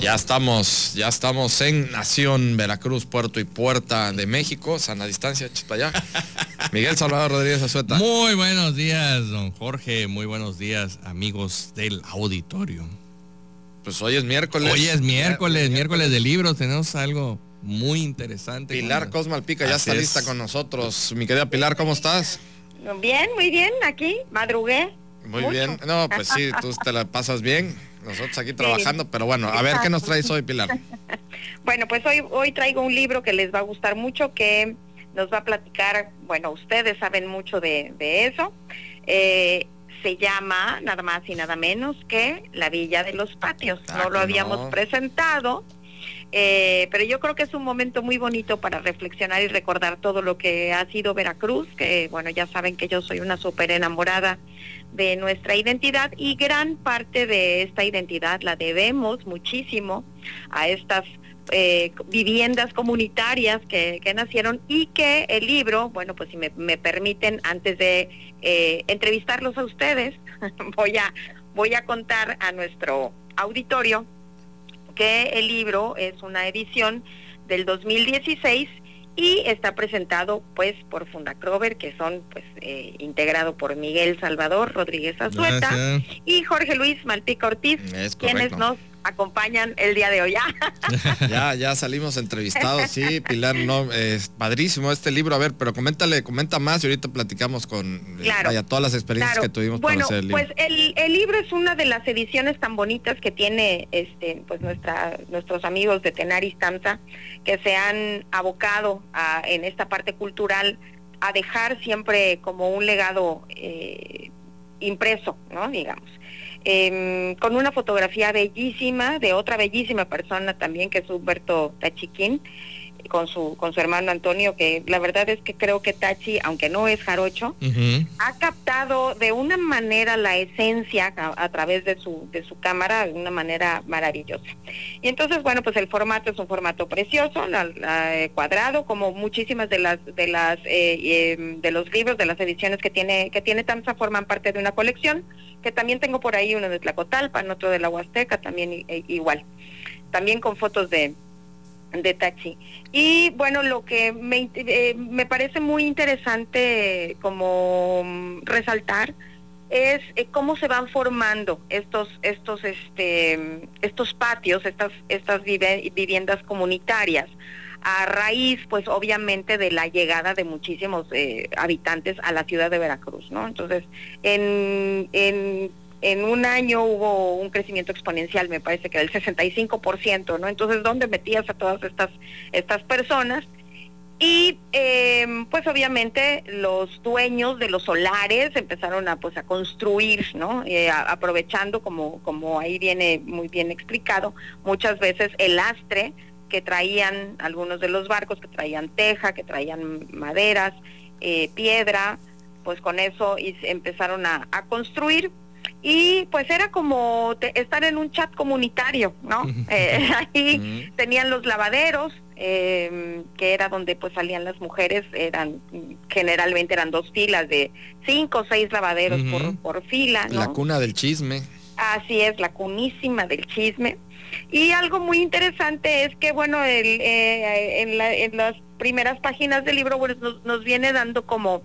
Ya estamos, ya estamos en Nación Veracruz, Puerto y Puerta de México, sana distancia, para allá. Miguel Salvador Rodríguez Azueta. Muy buenos días, don Jorge. Muy buenos días, amigos del auditorio. Pues hoy es miércoles. Hoy es miércoles, miércoles de libros. Tenemos algo muy interesante. Pilar Cosmalpica ya está lista con nosotros. Mi querida Pilar, ¿cómo estás? Bien, muy bien, aquí, madrugué. Muy bien. No, pues sí, tú te la pasas bien nosotros aquí trabajando, pero bueno, a ver qué nos traes hoy, Pilar. bueno, pues hoy, hoy traigo un libro que les va a gustar mucho, que nos va a platicar, bueno, ustedes saben mucho de, eso. Eh, se llama nada más y nada menos que La Villa de los Patios. Ah, no lo habíamos presentado, eh, pero yo creo que es un momento muy bonito para reflexionar y recordar todo lo que ha sido Veracruz, que bueno, ya saben que yo soy una súper enamorada de nuestra identidad y gran parte de esta identidad la debemos muchísimo a estas eh, viviendas comunitarias que, nacieron y que el libro, bueno, pues si me, permiten, antes de eh, entrevistarlos a ustedes, voy a, voy a contar a nuestro auditorio que el libro es una edición del 2016 y está presentado pues por Fundacrover, que son pues eh, integrado por Miguel Salvador Rodríguez Azueta y Jorge Luis Malpica Ortiz, quienes nos acompañan el día de hoy. ya, ya salimos entrevistados, sí, Pilar, no, es padrísimo este libro. A ver, pero coméntale, comenta más y ahorita platicamos con eh, todas las experiencias que tuvimos bueno, para hacer el libro. Pues el, el, libro es una de las ediciones tan bonitas que tiene este, pues nuestra, nuestros amigos de Tenaris Tamsa, que se han abocado a, en esta parte cultural a dejar siempre como un legado eh, impreso, ¿no? Digamos. Em, con una fotografía bellísima de otra bellísima persona también que es Humberto Tachiquín con su con su hermano Antonio que la verdad es que creo que Tachi aunque no es jarocho ha captado de una manera la esencia a, través de su de su cámara de una manera maravillosa. Y entonces bueno pues el formato es un formato precioso eh, cuadrado como muchísimas de las de las eh, em, de los libros de las ediciones que tiene que tiene Tamsa forman parte de una colección que también tengo por ahí uno de Tlacotalpan otro de la Huasteca también e, igual también con fotos de de taxi. Y bueno, lo que me, eh, me parece muy interesante como resaltar es eh, cómo se van formando estos estos este estos patios, estas estas viviendas comunitarias a raíz pues obviamente de la llegada de muchísimos eh, habitantes a la ciudad de Veracruz, ¿no? Entonces, en, en en un año hubo un crecimiento exponencial, me parece que del 65%, ¿no? Entonces, ¿dónde metías a todas estas, estas personas? Y em, pues obviamente los dueños de los solares empezaron a pues a construir, ¿no? Eh, aprovechando como, como ahí viene muy bien explicado, muchas veces el lastre que traían algunos de los barcos, que traían teja, que traían maderas, eh, piedra, pues con eso y empezaron a, a construir y pues era como estar en un chat comunitario, ¿no? Eh, ahí tenían los lavaderos, em, que era donde pues salían las mujeres, eran generalmente eran dos filas de cinco o seis lavaderos por, por fila. La cuna del chisme. Así es, la cunísima del chisme. Y algo muy interesante es que, bueno, el, eh, en, la, en, las primeras páginas del libro pues, nos, nos viene dando como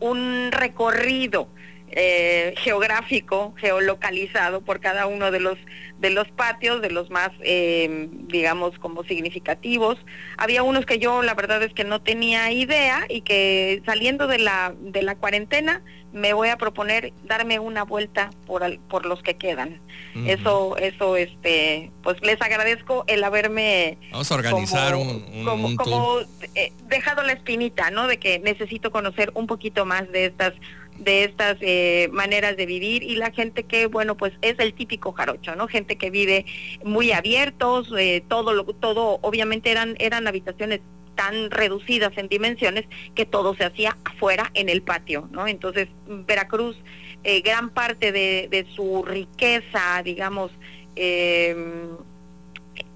un recorrido eh, geográfico, geolocalizado por cada uno de los de los patios, de los más, eh, digamos, como significativos. Había unos que yo, la verdad es que no tenía idea y que saliendo de la de la cuarentena me voy a proponer darme una vuelta por por los que quedan. Eso, eso, este, pues les agradezco el haberme. Vamos a organizar un, como, eh, dejado la espinita, ¿no? De que necesito conocer un poquito más de estas de estas eh, maneras de vivir y la gente que, bueno, pues es el típico jarocho, ¿no? Gente que vive muy abiertos, eh, todo, lo, todo, obviamente eran, eran habitaciones tan reducidas en dimensiones que todo se hacía afuera en el patio, ¿no? Entonces, Veracruz, eh, gran parte de, de, su riqueza, digamos, eh,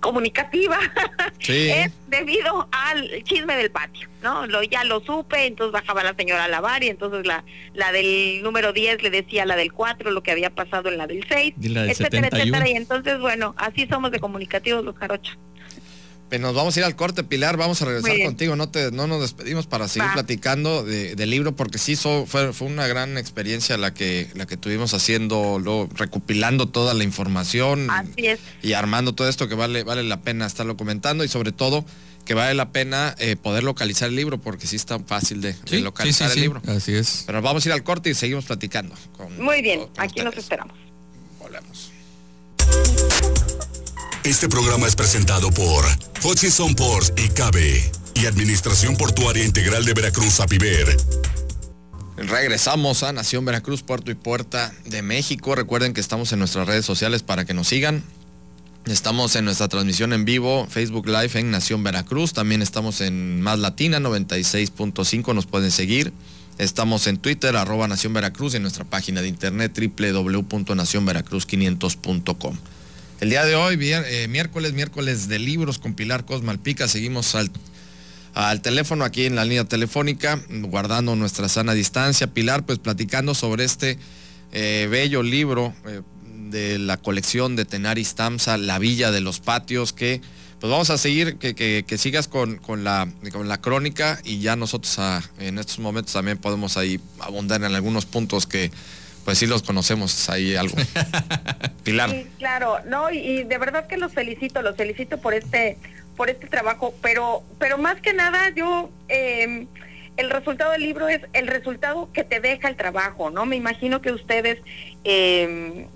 comunicativa es debido al chisme del patio, ¿no? Lo, ya lo supe, entonces bajaba la señora a lavar y entonces la, la del número 10 le decía a la del 4 lo que había pasado en la del 6, etcétera, etcétera. Y entonces, bueno, así somos de comunicativos los jarochos. Pues nos vamos a ir al corte, Pilar. Vamos a regresar contigo. No te, no nos despedimos para seguir platicando del libro, porque sí fue, fue una gran experiencia la que, la que tuvimos haciendo, lo, recopilando toda la información y armando todo esto que vale, vale la pena estarlo comentando y sobre todo que vale la pena eh, poder localizar el libro, porque sí es tan fácil de, localizar el libro. Así es. Pero vamos a ir al corte y seguimos platicando. Muy bien, aquí nos esperamos. Volvemos. Este programa es presentado por Hutchison Ports y Cabe y Administración Portuaria Integral de Veracruz, APIVER. Regresamos a Nación Veracruz, Puerto y Puerta de México. Recuerden que estamos en nuestras redes sociales para que nos sigan. Estamos en nuestra transmisión en vivo, Facebook Live en Nación Veracruz. También estamos en Más Latina 96.5, nos pueden seguir. Estamos en Twitter, arroba Nación Veracruz y en nuestra página de internet www.nacionveracruz500.com. El día de hoy, eh, miércoles, miércoles de libros con Pilar Cosmalpica, seguimos al, al teléfono aquí en la línea telefónica, guardando nuestra sana distancia. Pilar, pues platicando sobre este eh, bello libro eh, de la colección de Tenaris Tamsa, La Villa de los Patios, que pues vamos a seguir, que, sigas con, la, con la crónica y ya nosotros ah, en estos momentos también podemos ahí abundar en algunos puntos que pues sí los conocemos ahí algo. Pilar. Sí, claro, no, y, de verdad que los felicito, los felicito por este, por este trabajo, pero, pero más que nada yo em, el resultado del libro es el resultado que te deja el trabajo, ¿no? Me imagino que ustedes eh,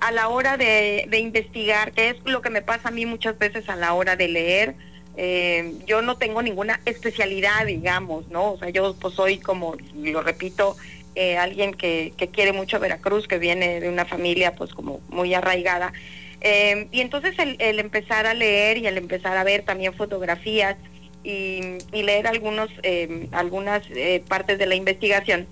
a, la hora de, de, investigar, que es lo que me pasa a mí muchas veces a la hora de leer, em, yo no tengo ninguna especialidad, digamos, ¿no? O sea, yo pues soy como, lo repito, eh, alguien que, quiere mucho Veracruz, que viene de una familia pues como muy arraigada. Eh, y entonces el, empezar a leer y el empezar a ver también fotografías y, leer algunos, eh, algunas partes de la investigación,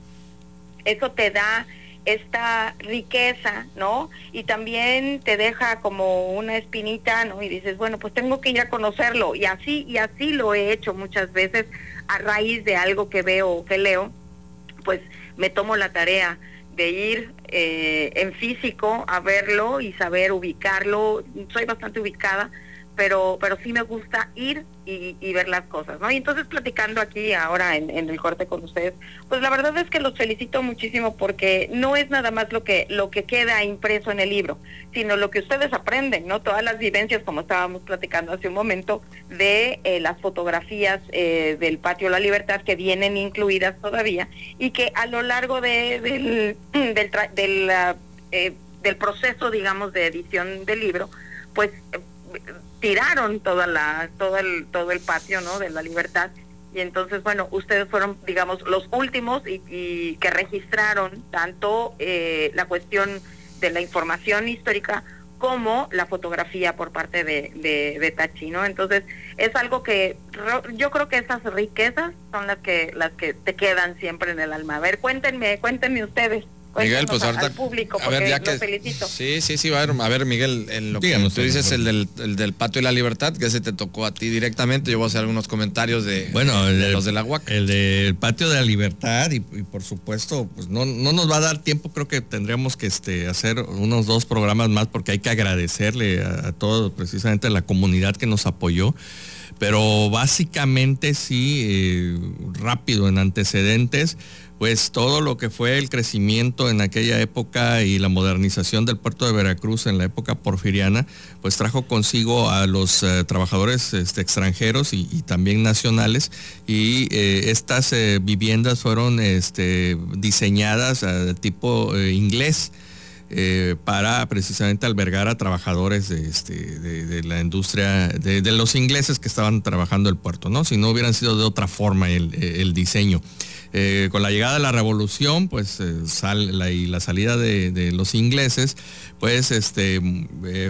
eso te da esta riqueza, ¿no? Y también te deja como una espinita, ¿no? Y dices, bueno, pues tengo que ir a conocerlo. Y así, y así lo he hecho muchas veces a raíz de algo que veo o que leo, pues me tomo la tarea de ir eh, en físico a verlo y saber ubicarlo. Soy bastante ubicada, pero, pero sí me gusta ir y, ver las cosas, ¿no? Y entonces platicando aquí ahora en, el corte con ustedes, pues la verdad es que los felicito muchísimo porque no es nada más lo que, lo que queda impreso en el libro, sino lo que ustedes aprenden, ¿no? Todas las vivencias, como estábamos platicando hace un momento, de eh, las fotografías eh, del Patio La Libertad que vienen incluidas todavía y que a lo largo de, del, del, del, eh, del proceso, digamos, de edición del libro, pues tiraron toda la todo el todo el patio no de la libertad y entonces bueno ustedes fueron digamos los últimos y, que registraron tanto eh, la cuestión de la información histórica como la fotografía por parte de, de, de Tachi, ¿no? Entonces, es algo que yo creo que esas riquezas son las que las que te quedan siempre en el alma. A ver, cuéntenme, cuéntenme ustedes. Miguel, pues ahorita. público, a ver, ya que, felicito. Sí, sí, sí, a ver, a ver Miguel, en lo que tú dices, el del, el del, Patio y la Libertad, que ese te tocó a ti directamente. Yo voy a hacer algunos comentarios de, bueno, de, los de la UAC. El del Patio de la Libertad, y, por supuesto, pues no, no nos va a dar tiempo, creo que tendríamos que este, hacer unos dos programas más, porque hay que agradecerle a, a todo, precisamente a la comunidad que nos apoyó. Pero básicamente sí, eh, rápido en antecedentes pues todo lo que fue el crecimiento en aquella época y la modernización del puerto de Veracruz en la época porfiriana, pues trajo consigo a los eh, trabajadores este, extranjeros y, también nacionales y eh, estas viviendas fueron este, diseñadas de tipo inglés. Para precisamente albergar a trabajadores de, este, la industria, de, los ingleses que estaban trabajando el puerto, ¿no? Si no hubieran sido de otra forma el diseño. eh, con la llegada de la revolución, pues la, y la salida de, los ingleses, pues este,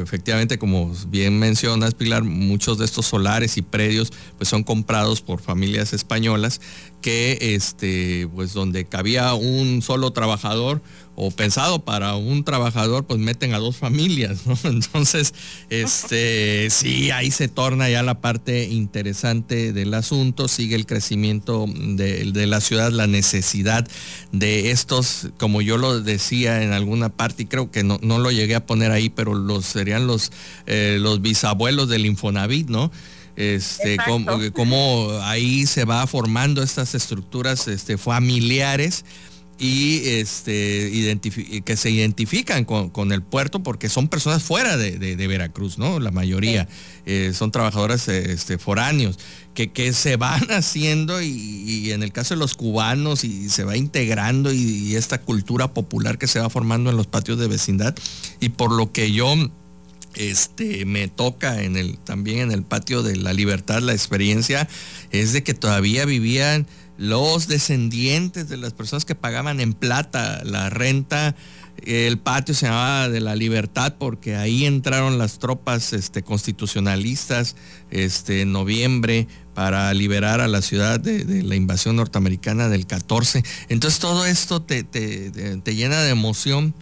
efectivamente, como bien mencionas, Pilar, muchos de estos solares y predios pues son comprados por familias españolas que este, pues donde cabía un solo trabajador o pensado para un trabajador, pues meten a dos familias, ¿no? Entonces, este, sí, ahí se torna ya la parte interesante del asunto, sigue el crecimiento de, la ciudad, la necesidad de estos, como yo lo decía en alguna parte, y creo que no, no lo llegué a poner ahí, pero los serían los, eh, los bisabuelos del Infonavit, ¿no? Este, cómo, ahí se va formando estas estructuras este, familiares y este, que se identifican con, el puerto porque son personas fuera de, Veracruz, ¿no? La mayoría eh, son trabajadores este, foráneos que, que, se van haciendo y, en el caso de los cubanos y se va integrando y, esta cultura popular que se va formando en los patios de vecindad y por lo que yo este, me toca en el, también en el patio de la libertad la experiencia es de que todavía vivían los descendientes de las personas que pagaban en plata la renta. El patio se llamaba de la libertad porque ahí entraron las tropas este, constitucionalistas este, en noviembre para liberar a la ciudad de, la invasión norteamericana del 14. Entonces todo esto te, te llena de emoción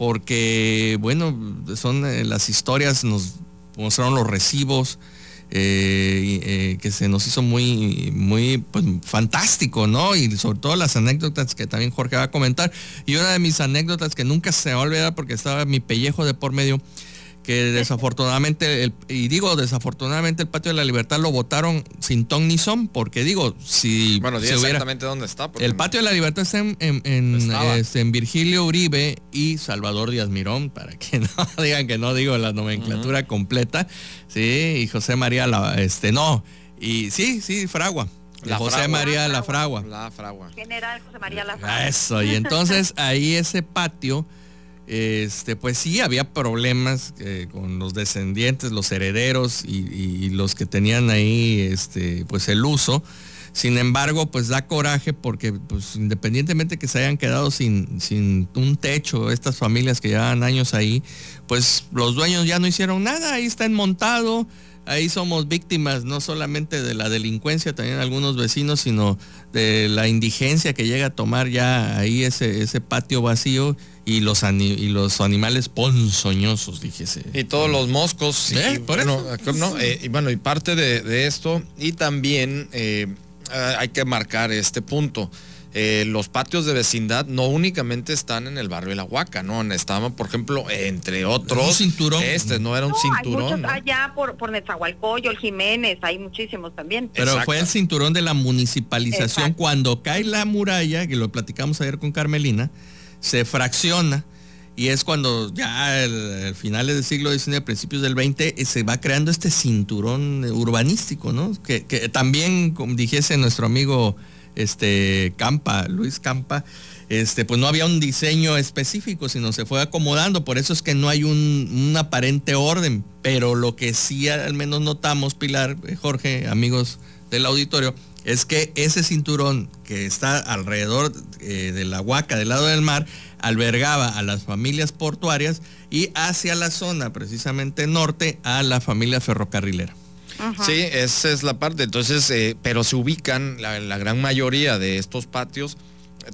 porque, bueno, son eh, las historias, nos mostraron los recibos, eh, eh, que se nos hizo muy, muy pues, fantástico, ¿no? Y sobre todo las anécdotas que también Jorge va a comentar. Y una de mis anécdotas que nunca se va a olvidar porque estaba mi pellejo de por medio, que desafortunadamente, y digo desafortunadamente el Patio de la Libertad lo votaron sin ton ni son, porque digo, si... Bueno, exactamente dónde está. El Patio de la Libertad está en, este, en, Virgilio Uribe y Salvador Díaz Mirón, para que no digan que no digo la nomenclatura completa, sí, y José María, la, este, no, y sí, sí, Fragua. José María La Fragua. La Fragua. General José María La Fragua. Eso, y entonces ahí ese patio este, pues sí, había problemas eh, con los descendientes, los herederos y, los que tenían ahí este, pues el uso. Sin embargo, pues da coraje porque pues, independientemente que se hayan quedado sin, sin un techo, estas familias que llevan años ahí, pues los dueños ya no hicieron nada, ahí está montado ahí somos víctimas no solamente de la delincuencia, también algunos vecinos, sino de la indigencia que llega a tomar ya ahí ese, ese patio vacío y los, y los animales ponzoñosos, dijese. Y todos los moscos. ¿Eh? bueno, eh, y bueno, y parte de, esto, y también eh, hay que marcar este punto. Los patios de vecindad no únicamente están en el barrio de La Huaca, ¿no? Estaban, por ejemplo, entre otros. Un cinturón. Este, no era un cinturón. Allá por, por Nezahualcóyotl, Jiménez, hay muchísimos también. Pero fue el cinturón de la municipalización cuando cae la muralla, que lo platicamos ayer con Carmelina, se fracciona y es cuando ya al finales del siglo XIX, principios del XX, eh, se va creando este cinturón urbanístico, ¿no? Que, también, como dijese nuestro amigo este, Campa, Luis Campa, este, pues no había un diseño específico, sino se fue acomodando, por eso es que no hay un, aparente orden, pero lo que sí al menos notamos, Pilar, eh, Jorge, amigos del auditorio, es que ese cinturón que está alrededor eh, de la Huaca, del lado del mar, albergaba a las familias portuarias y hacia la zona precisamente norte a la familia ferrocarrilera. Sí, esa es la parte. Entonces, eh, pero se ubican la, gran mayoría de estos patios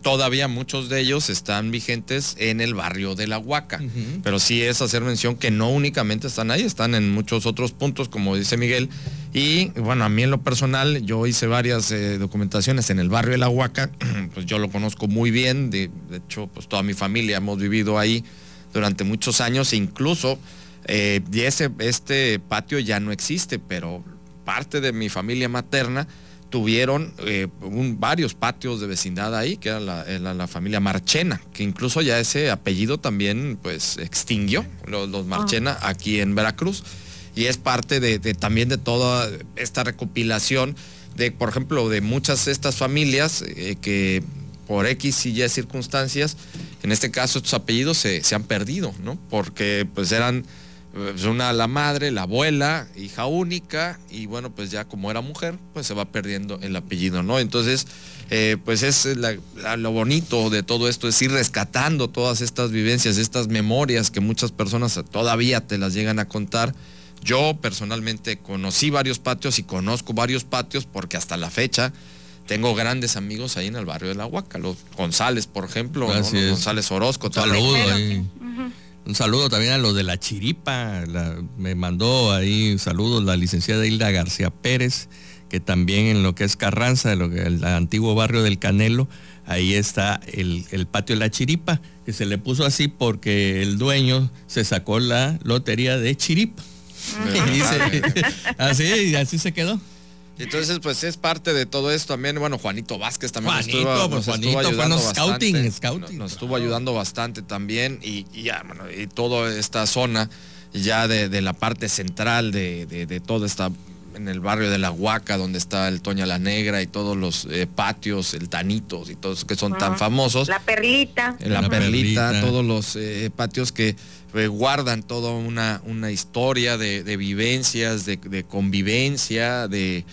todavía muchos de ellos están vigentes en el barrio de la Huaca. Pero sí es hacer mención que no únicamente están ahí, están en muchos otros puntos, como dice Miguel. Y bueno, a mí en lo personal, yo hice varias eh, documentaciones en el barrio de la Huaca, pues yo lo conozco muy bien, de, hecho, pues toda mi familia hemos vivido ahí durante muchos años e incluso eh, y ese, este patio ya no existe, pero parte de mi familia materna tuvieron eh, varios patios de vecindad ahí, que era la, familia Marchena, que incluso ya ese apellido también pues extinguió, los, Marchena, ah. aquí en Veracruz. Y es parte de, también de toda esta recopilación de, por ejemplo, de muchas de estas familias eh, que por X y Y circunstancias, en este caso estos apellidos se, se han perdido, ¿no? Porque pues eran pues, una la madre, la abuela, hija única, y bueno, pues ya como era mujer, pues se va perdiendo el apellido, ¿no? Entonces, eh, pues es lo bonito de todo esto, es ir rescatando todas estas vivencias, estas memorias que muchas personas todavía te las llegan a contar. Yo personalmente conocí varios patios y conozco varios patios porque hasta la fecha tengo grandes amigos ahí en el barrio de La Huaca, los González, por ejemplo, González Orozco. Saludo Un saludo también a los de la Chiripa, me mandó ahí saludos la licenciada Hilda García Pérez, que también en lo que es Carranza, lo que, el antiguo barrio del Canelo, ahí está el, patio de la Chiripa, que se le puso así porque el dueño se sacó la lotería de Chiripa. así, así se quedó. Entonces, pues es parte de todo esto también. Bueno, Juanito Vázquez también nos estuvo, pues, ayudando bastante. Scouting, Nos, estuvo ayudando bastante también. Y, ya, bueno, y toda esta zona ya de, la parte central de, de, toda esta en el barrio de La Huaca, donde está el Toña la Negra y todos los eh, patios, el Tanitos y todos que son tan famosos. La Perlita. la, perlita, todos los eh, patios que eh, guardan toda una, una historia de, vivencias, de, convivencia, de,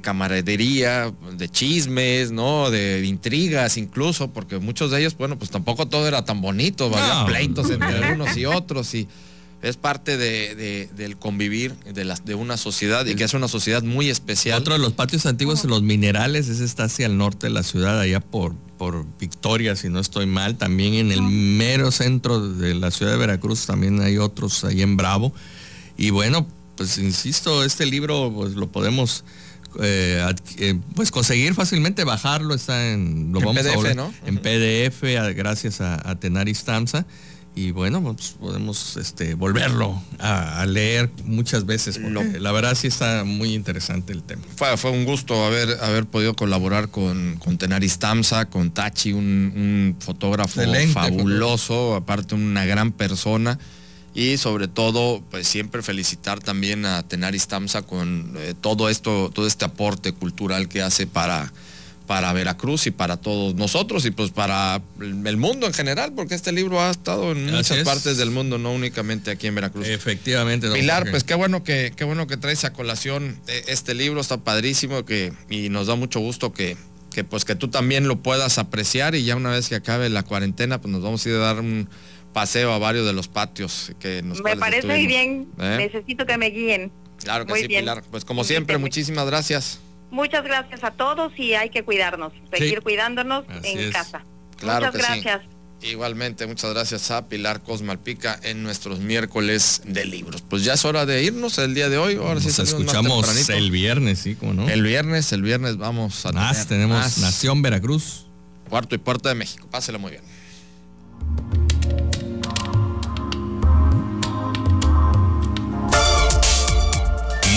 camaradería, de chismes, ¿no? De, intrigas incluso, porque muchos de ellos, bueno, pues tampoco todo era tan bonito, había pleitos entre unos y otros y es parte de, del convivir de, las, de una sociedad y que es una sociedad muy especial. Otro de los patios antiguos en los minerales, ese está hacia el norte de la ciudad, allá por, por Victoria, si no estoy mal. También en el mero centro de la ciudad de Veracruz también hay otros ahí en Bravo. Y bueno, pues insisto, este libro pues lo podemos... Eh, eh, pues conseguir fácilmente bajarlo está en lo vamos PDF, ¿no? en PDF gracias a, a Tenaris Tamsa y bueno, pues podemos este, volverlo a, leer muchas veces, porque la verdad sí está muy interesante el tema. Fue, fue un gusto haber, haber podido colaborar con, con Tenaris Tamsa, con Tachi, un, fotógrafo fabuloso, aparte una gran persona. Y sobre todo, pues siempre felicitar también a Tenaris Tamsa con eh, todo esto, todo este aporte cultural que hace para, para Veracruz y para todos nosotros y pues para el mundo en general, porque este libro ha estado en muchas partes del mundo, no únicamente aquí en Veracruz. Efectivamente. Pilar, pues qué bueno que qué bueno que traes a colación eh, este libro, está padrísimo que y nos da mucho gusto que que pues que tú también lo puedas apreciar y ya una vez que acabe la cuarentena, pues nos vamos a ir a dar un paseo a varios de los patios que nos Me parece muy bien. ¿Eh? Necesito que me guíen. Claro que sí, Pilar. Pues como siempre, muchísimas gracias. Muchas gracias a todos y hay que cuidarnos, seguir cuidándonos en casa. Claro muchas gracias. Igualmente, muchas gracias a Pilar Cosmalpica en nuestros miércoles de libros. Pues ya es hora de irnos el día de hoy. Ahora sí escuchamos el viernes, sí, como no. El viernes, el viernes vamos a más. tenemos Nación Veracruz. Cuarto y Puerta de México. Páselo muy bien.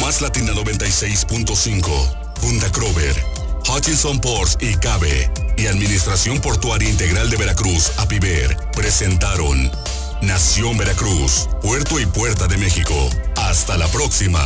Más Latina 96.5 Funda Crover, Hutchinson Ports y Cabe y Administración Portuaria Integral de Veracruz, APIVER, presentaron Nación Veracruz, Puerto y Puerta de México. Hasta la próxima.